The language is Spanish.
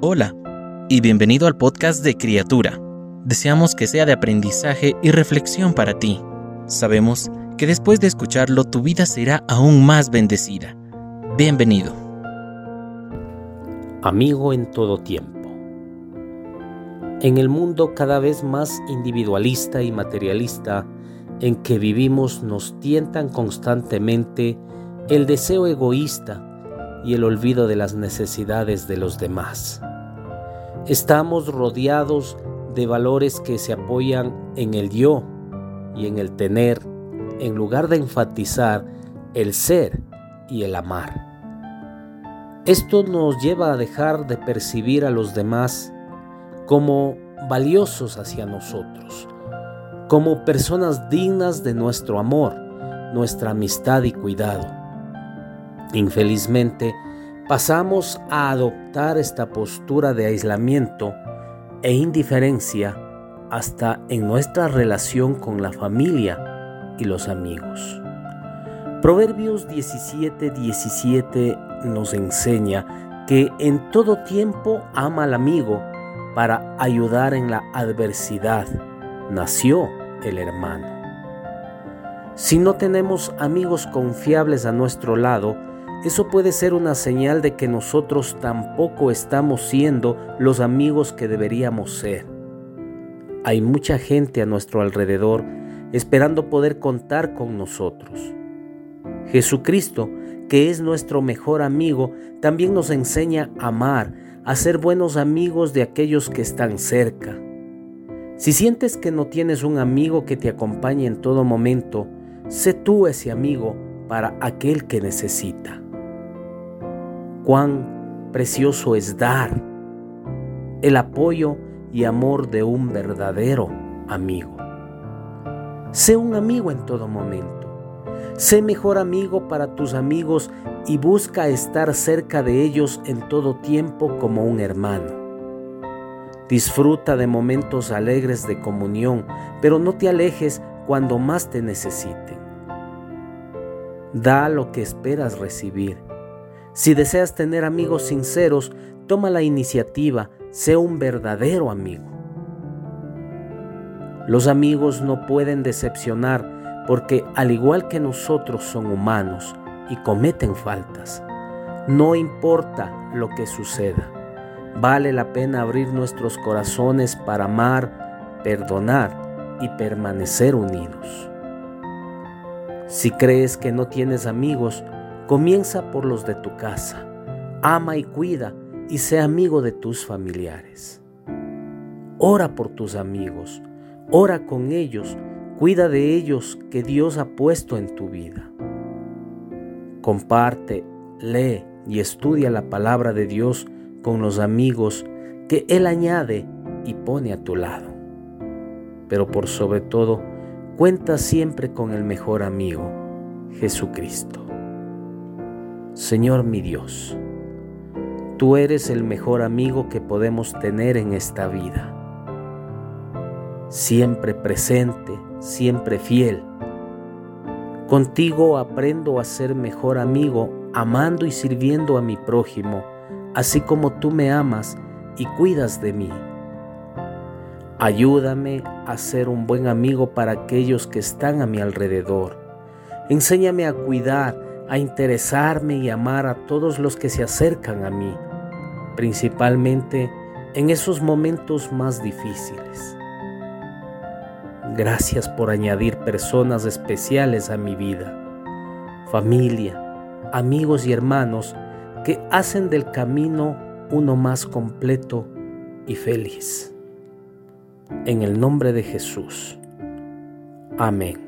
Hola y bienvenido al podcast de Criatura. Deseamos que sea de aprendizaje y reflexión para ti. Sabemos que después de escucharlo tu vida será aún más bendecida. Bienvenido. Amigo en todo tiempo. En el mundo cada vez más individualista y materialista en que vivimos nos tientan constantemente el deseo egoísta y el olvido de las necesidades de los demás. Estamos rodeados de valores que se apoyan en el yo y en el tener, en lugar de enfatizar el ser y el amar. Esto nos lleva a dejar de percibir a los demás como valiosos hacia nosotros, como personas dignas de nuestro amor, nuestra amistad y cuidado. Infelizmente, pasamos a adoptar esta postura de aislamiento e indiferencia hasta en nuestra relación con la familia y los amigos. Proverbios 17:17 17 nos enseña que en todo tiempo ama al amigo para ayudar en la adversidad. Nació el hermano. Si no tenemos amigos confiables a nuestro lado, eso puede ser una señal de que nosotros tampoco estamos siendo los amigos que deberíamos ser. Hay mucha gente a nuestro alrededor esperando poder contar con nosotros. Jesucristo, que es nuestro mejor amigo, también nos enseña a amar, a ser buenos amigos de aquellos que están cerca. Si sientes que no tienes un amigo que te acompañe en todo momento, sé tú ese amigo para aquel que necesita cuán precioso es dar el apoyo y amor de un verdadero amigo. Sé un amigo en todo momento. Sé mejor amigo para tus amigos y busca estar cerca de ellos en todo tiempo como un hermano. Disfruta de momentos alegres de comunión, pero no te alejes cuando más te necesiten. Da lo que esperas recibir si deseas tener amigos sinceros, toma la iniciativa, sé un verdadero amigo. Los amigos no pueden decepcionar porque al igual que nosotros son humanos y cometen faltas. No importa lo que suceda, vale la pena abrir nuestros corazones para amar, perdonar y permanecer unidos. Si crees que no tienes amigos, Comienza por los de tu casa. Ama y cuida y sé amigo de tus familiares. Ora por tus amigos. Ora con ellos. Cuida de ellos que Dios ha puesto en tu vida. Comparte, lee y estudia la palabra de Dios con los amigos que Él añade y pone a tu lado. Pero por sobre todo, cuenta siempre con el mejor amigo, Jesucristo. Señor mi Dios, tú eres el mejor amigo que podemos tener en esta vida. Siempre presente, siempre fiel. Contigo aprendo a ser mejor amigo, amando y sirviendo a mi prójimo, así como tú me amas y cuidas de mí. Ayúdame a ser un buen amigo para aquellos que están a mi alrededor. Enséñame a cuidar, a interesarme y amar a todos los que se acercan a mí, principalmente en esos momentos más difíciles. Gracias por añadir personas especiales a mi vida, familia, amigos y hermanos que hacen del camino uno más completo y feliz. En el nombre de Jesús. Amén.